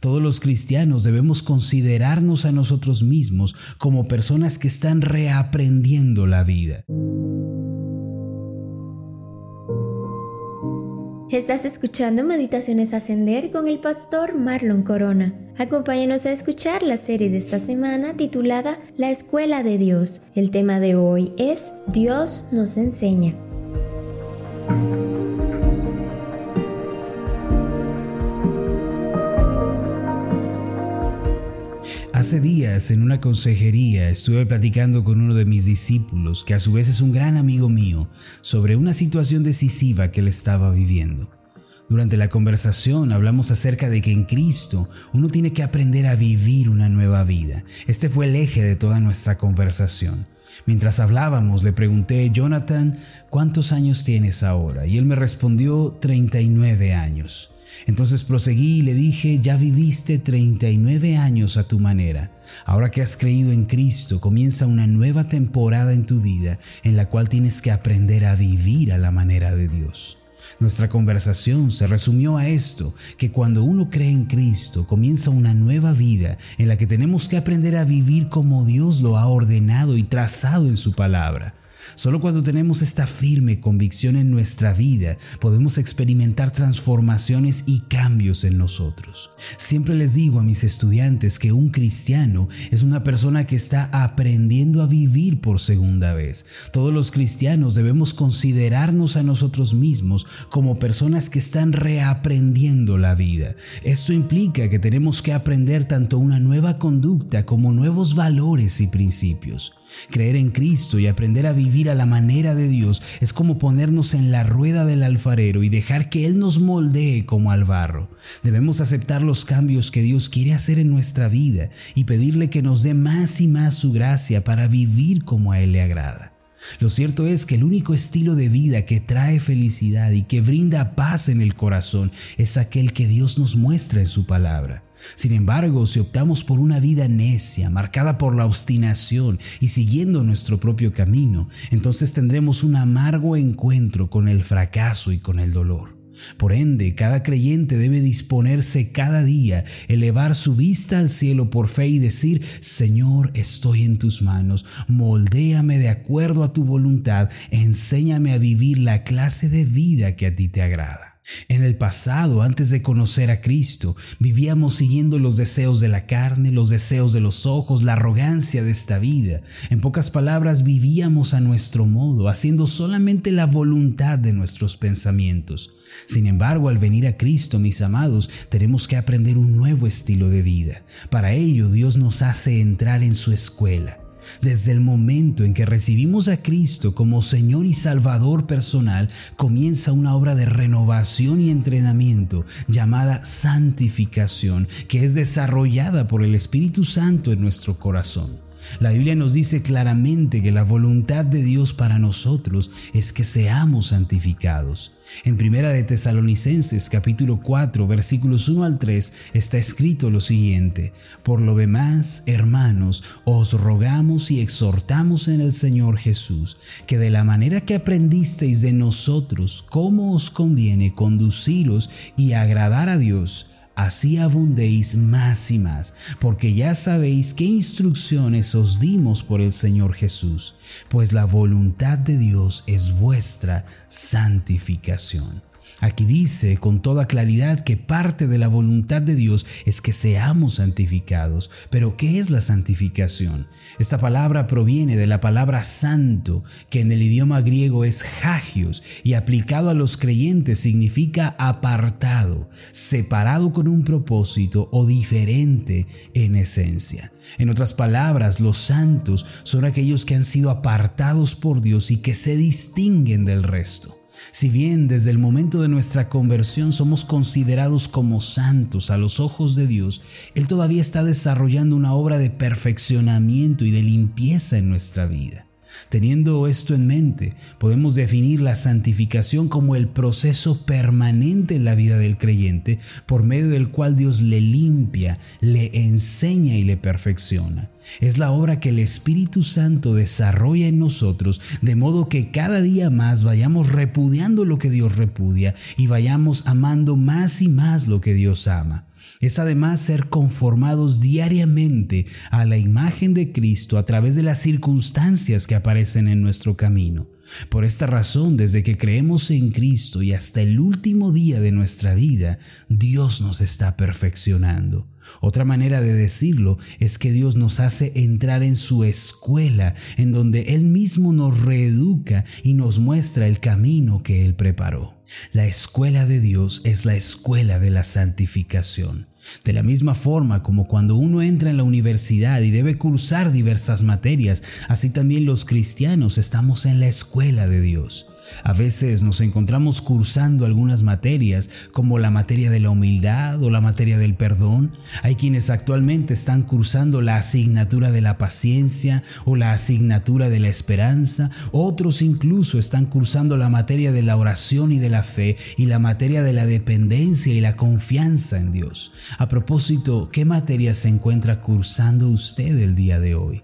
Todos los cristianos debemos considerarnos a nosotros mismos como personas que están reaprendiendo la vida. Estás escuchando Meditaciones Ascender con el pastor Marlon Corona. Acompáñanos a escuchar la serie de esta semana titulada La Escuela de Dios. El tema de hoy es Dios nos enseña. Hace días en una consejería estuve platicando con uno de mis discípulos, que a su vez es un gran amigo mío, sobre una situación decisiva que él estaba viviendo. Durante la conversación hablamos acerca de que en Cristo uno tiene que aprender a vivir una nueva vida. Este fue el eje de toda nuestra conversación. Mientras hablábamos le pregunté, Jonathan, ¿cuántos años tienes ahora? Y él me respondió, 39 años. Entonces proseguí y le dije, ya viviste 39 años a tu manera. Ahora que has creído en Cristo, comienza una nueva temporada en tu vida en la cual tienes que aprender a vivir a la manera de Dios. Nuestra conversación se resumió a esto, que cuando uno cree en Cristo comienza una nueva vida en la que tenemos que aprender a vivir como Dios lo ha ordenado y trazado en su palabra. Solo cuando tenemos esta firme convicción en nuestra vida podemos experimentar transformaciones y cambios en nosotros. Siempre les digo a mis estudiantes que un cristiano es una persona que está aprendiendo a vivir por segunda vez. Todos los cristianos debemos considerarnos a nosotros mismos como personas que están reaprendiendo la vida. Esto implica que tenemos que aprender tanto una nueva conducta como nuevos valores y principios. Creer en Cristo y aprender a vivir a la manera de Dios es como ponernos en la rueda del alfarero y dejar que Él nos moldee como al barro. Debemos aceptar los cambios que Dios quiere hacer en nuestra vida y pedirle que nos dé más y más su gracia para vivir como a Él le agrada. Lo cierto es que el único estilo de vida que trae felicidad y que brinda paz en el corazón es aquel que Dios nos muestra en su palabra. Sin embargo, si optamos por una vida necia, marcada por la obstinación y siguiendo nuestro propio camino, entonces tendremos un amargo encuentro con el fracaso y con el dolor. Por ende, cada creyente debe disponerse cada día, elevar su vista al cielo por fe y decir, Señor, estoy en tus manos, moldéame de acuerdo a tu voluntad, enséñame a vivir la clase de vida que a ti te agrada. En el pasado, antes de conocer a Cristo, vivíamos siguiendo los deseos de la carne, los deseos de los ojos, la arrogancia de esta vida. En pocas palabras, vivíamos a nuestro modo, haciendo solamente la voluntad de nuestros pensamientos. Sin embargo, al venir a Cristo, mis amados, tenemos que aprender un nuevo estilo de vida. Para ello, Dios nos hace entrar en su escuela desde el momento en que recibimos a Cristo como Señor y Salvador personal, comienza una obra de renovación y entrenamiento llamada santificación, que es desarrollada por el Espíritu Santo en nuestro corazón. La Biblia nos dice claramente que la voluntad de Dios para nosotros es que seamos santificados. En Primera de Tesalonicenses capítulo 4 versículos 1 al 3 está escrito lo siguiente: Por lo demás, hermanos, os rogamos y exhortamos en el Señor Jesús, que de la manera que aprendisteis de nosotros cómo os conviene conduciros y agradar a Dios, así abundéis más y más, porque ya sabéis qué instrucciones os dimos por el Señor Jesús, pues la voluntad de Dios es vuestra santificación. Aquí dice con toda claridad que parte de la voluntad de Dios es que seamos santificados. Pero ¿qué es la santificación? Esta palabra proviene de la palabra santo, que en el idioma griego es hagios y aplicado a los creyentes significa apartado, separado con un propósito o diferente en esencia. En otras palabras, los santos son aquellos que han sido apartados por Dios y que se distinguen del resto. Si bien desde el momento de nuestra conversión somos considerados como santos a los ojos de Dios, Él todavía está desarrollando una obra de perfeccionamiento y de limpieza en nuestra vida. Teniendo esto en mente, podemos definir la santificación como el proceso permanente en la vida del creyente por medio del cual Dios le limpia, le enseña y le perfecciona. Es la obra que el Espíritu Santo desarrolla en nosotros, de modo que cada día más vayamos repudiando lo que Dios repudia y vayamos amando más y más lo que Dios ama. Es además ser conformados diariamente a la imagen de Cristo a través de las circunstancias que aparecen en nuestro camino. Por esta razón, desde que creemos en Cristo y hasta el último día de nuestra vida, Dios nos está perfeccionando. Otra manera de decirlo es que Dios nos hace entrar en su escuela, en donde Él mismo nos reeduca y nos muestra el camino que Él preparó. La escuela de Dios es la escuela de la santificación. De la misma forma como cuando uno entra en la universidad y debe cursar diversas materias, así también los cristianos estamos en la escuela de Dios. A veces nos encontramos cursando algunas materias como la materia de la humildad o la materia del perdón. Hay quienes actualmente están cursando la asignatura de la paciencia o la asignatura de la esperanza. Otros incluso están cursando la materia de la oración y de la fe y la materia de la dependencia y la confianza en Dios. A propósito, ¿qué materia se encuentra cursando usted el día de hoy?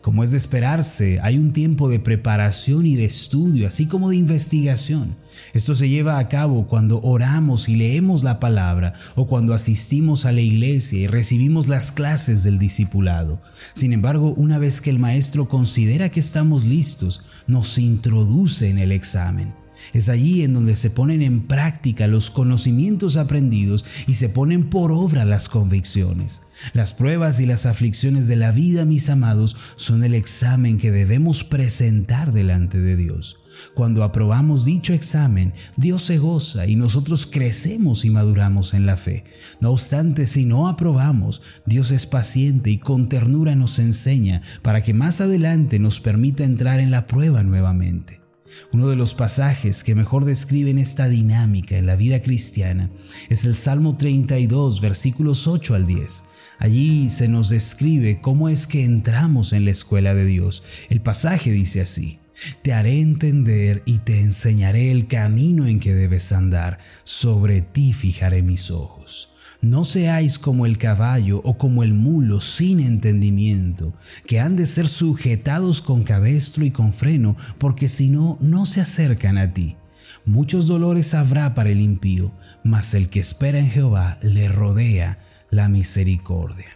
Como es de esperarse, hay un tiempo de preparación y de estudio, así como de investigación. Esto se lleva a cabo cuando oramos y leemos la palabra o cuando asistimos a la iglesia y recibimos las clases del discipulado. Sin embargo, una vez que el maestro considera que estamos listos, nos introduce en el examen. Es allí en donde se ponen en práctica los conocimientos aprendidos y se ponen por obra las convicciones. Las pruebas y las aflicciones de la vida, mis amados, son el examen que debemos presentar delante de Dios. Cuando aprobamos dicho examen, Dios se goza y nosotros crecemos y maduramos en la fe. No obstante, si no aprobamos, Dios es paciente y con ternura nos enseña para que más adelante nos permita entrar en la prueba nuevamente. Uno de los pasajes que mejor describen esta dinámica en la vida cristiana es el Salmo 32, versículos 8 al 10. Allí se nos describe cómo es que entramos en la escuela de Dios. El pasaje dice así, Te haré entender y te enseñaré el camino en que debes andar, sobre ti fijaré mis ojos. No seáis como el caballo o como el mulo sin entendimiento, que han de ser sujetados con cabestro y con freno, porque si no, no se acercan a ti. Muchos dolores habrá para el impío, mas el que espera en Jehová le rodea la misericordia.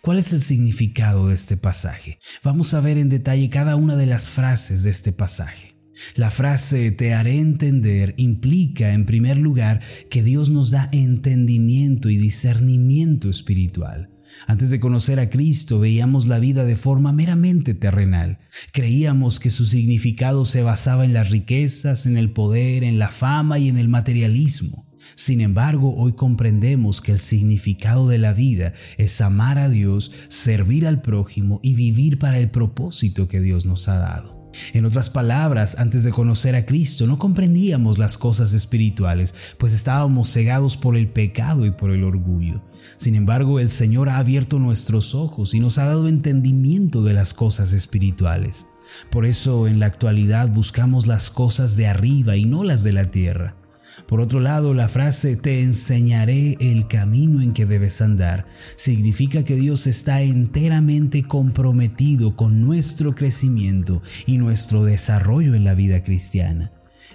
¿Cuál es el significado de este pasaje? Vamos a ver en detalle cada una de las frases de este pasaje. La frase te haré entender implica, en primer lugar, que Dios nos da entendimiento y discernimiento espiritual. Antes de conocer a Cristo veíamos la vida de forma meramente terrenal. Creíamos que su significado se basaba en las riquezas, en el poder, en la fama y en el materialismo. Sin embargo, hoy comprendemos que el significado de la vida es amar a Dios, servir al prójimo y vivir para el propósito que Dios nos ha dado. En otras palabras, antes de conocer a Cristo no comprendíamos las cosas espirituales, pues estábamos cegados por el pecado y por el orgullo. Sin embargo, el Señor ha abierto nuestros ojos y nos ha dado entendimiento de las cosas espirituales. Por eso en la actualidad buscamos las cosas de arriba y no las de la tierra. Por otro lado, la frase te enseñaré el camino en que debes andar significa que Dios está enteramente comprometido con nuestro crecimiento y nuestro desarrollo en la vida cristiana.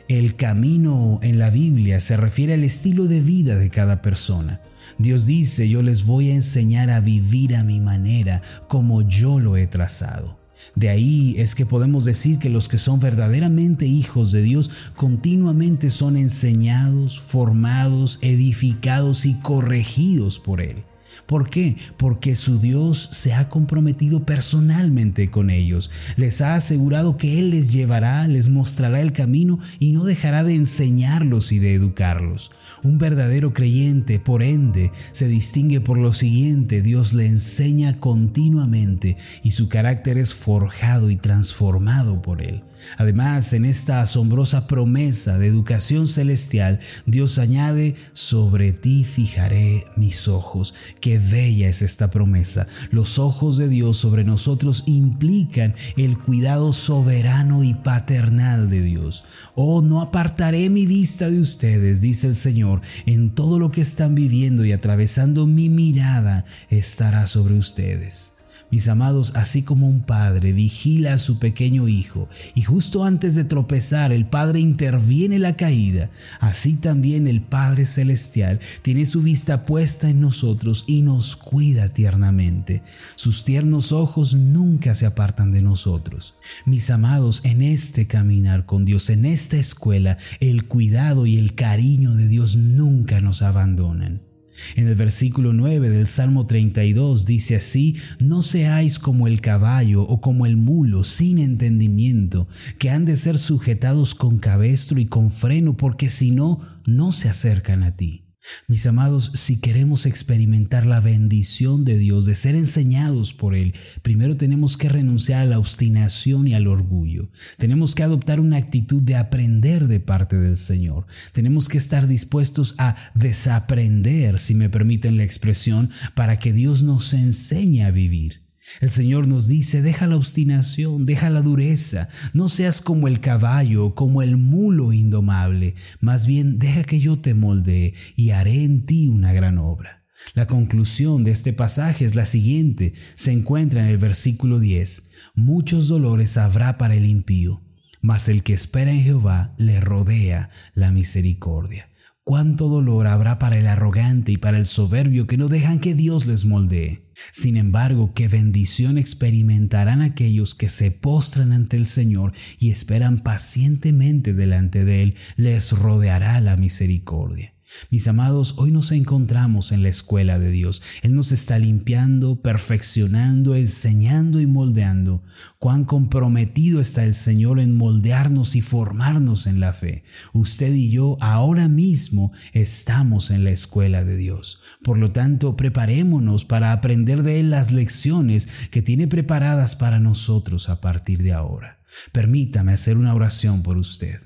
El camino en la Biblia se refiere al estilo de vida de cada persona. Dios dice, yo les voy a enseñar a vivir a mi manera, como yo lo he trazado. De ahí es que podemos decir que los que son verdaderamente hijos de Dios continuamente son enseñados, formados, edificados y corregidos por Él. ¿Por qué? Porque su Dios se ha comprometido personalmente con ellos. Les ha asegurado que Él les llevará, les mostrará el camino y no dejará de enseñarlos y de educarlos. Un verdadero creyente, por ende, se distingue por lo siguiente. Dios le enseña continuamente y su carácter es forjado y transformado por Él. Además, en esta asombrosa promesa de educación celestial, Dios añade, sobre ti fijaré mis ojos. Qué bella es esta promesa. Los ojos de Dios sobre nosotros implican el cuidado soberano y paternal de Dios. Oh, no apartaré mi vista de ustedes, dice el Señor, en todo lo que están viviendo y atravesando mi mirada estará sobre ustedes. Mis amados, así como un padre vigila a su pequeño hijo y justo antes de tropezar el padre interviene la caída, así también el Padre Celestial tiene su vista puesta en nosotros y nos cuida tiernamente. Sus tiernos ojos nunca se apartan de nosotros. Mis amados, en este caminar con Dios, en esta escuela, el cuidado y el cariño de Dios nunca nos abandonan. En el versículo 9 del Salmo 32 dice así, no seáis como el caballo o como el mulo sin entendimiento, que han de ser sujetados con cabestro y con freno, porque si no, no se acercan a ti. Mis amados, si queremos experimentar la bendición de Dios, de ser enseñados por Él, primero tenemos que renunciar a la obstinación y al orgullo. Tenemos que adoptar una actitud de aprender de parte del Señor. Tenemos que estar dispuestos a desaprender, si me permiten la expresión, para que Dios nos enseñe a vivir. El Señor nos dice, deja la obstinación, deja la dureza, no seas como el caballo, como el mulo indomable, más bien deja que yo te moldee y haré en ti una gran obra. La conclusión de este pasaje es la siguiente, se encuentra en el versículo 10, muchos dolores habrá para el impío, mas el que espera en Jehová le rodea la misericordia. Cuánto dolor habrá para el arrogante y para el soberbio que no dejan que Dios les moldee. Sin embargo, qué bendición experimentarán aquellos que se postran ante el Señor y esperan pacientemente delante de Él, les rodeará la misericordia. Mis amados, hoy nos encontramos en la escuela de Dios. Él nos está limpiando, perfeccionando, enseñando y moldeando. Cuán comprometido está el Señor en moldearnos y formarnos en la fe. Usted y yo ahora mismo estamos en la escuela de Dios. Por lo tanto, preparémonos para aprender de Él las lecciones que tiene preparadas para nosotros a partir de ahora. Permítame hacer una oración por usted.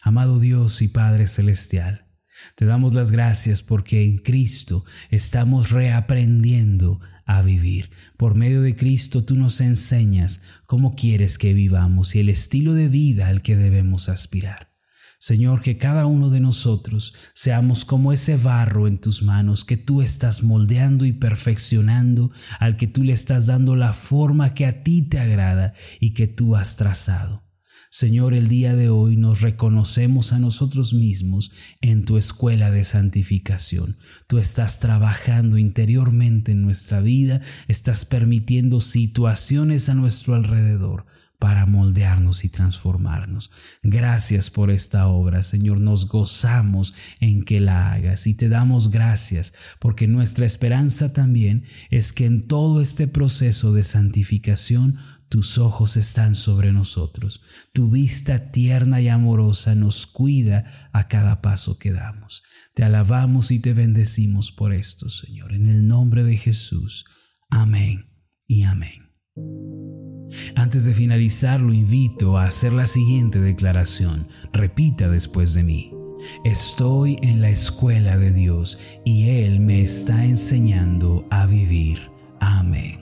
Amado Dios y Padre Celestial, te damos las gracias porque en Cristo estamos reaprendiendo a vivir. Por medio de Cristo tú nos enseñas cómo quieres que vivamos y el estilo de vida al que debemos aspirar. Señor, que cada uno de nosotros seamos como ese barro en tus manos que tú estás moldeando y perfeccionando, al que tú le estás dando la forma que a ti te agrada y que tú has trazado. Señor, el día de hoy nos reconocemos a nosotros mismos en tu escuela de santificación. Tú estás trabajando interiormente en nuestra vida, estás permitiendo situaciones a nuestro alrededor para moldearnos y transformarnos. Gracias por esta obra, Señor. Nos gozamos en que la hagas y te damos gracias porque nuestra esperanza también es que en todo este proceso de santificación tus ojos están sobre nosotros. Tu vista tierna y amorosa nos cuida a cada paso que damos. Te alabamos y te bendecimos por esto, Señor. En el nombre de Jesús. Amén y amén. Antes de finalizar, lo invito a hacer la siguiente declaración. Repita después de mí. Estoy en la escuela de Dios y Él me está enseñando a vivir. Amén.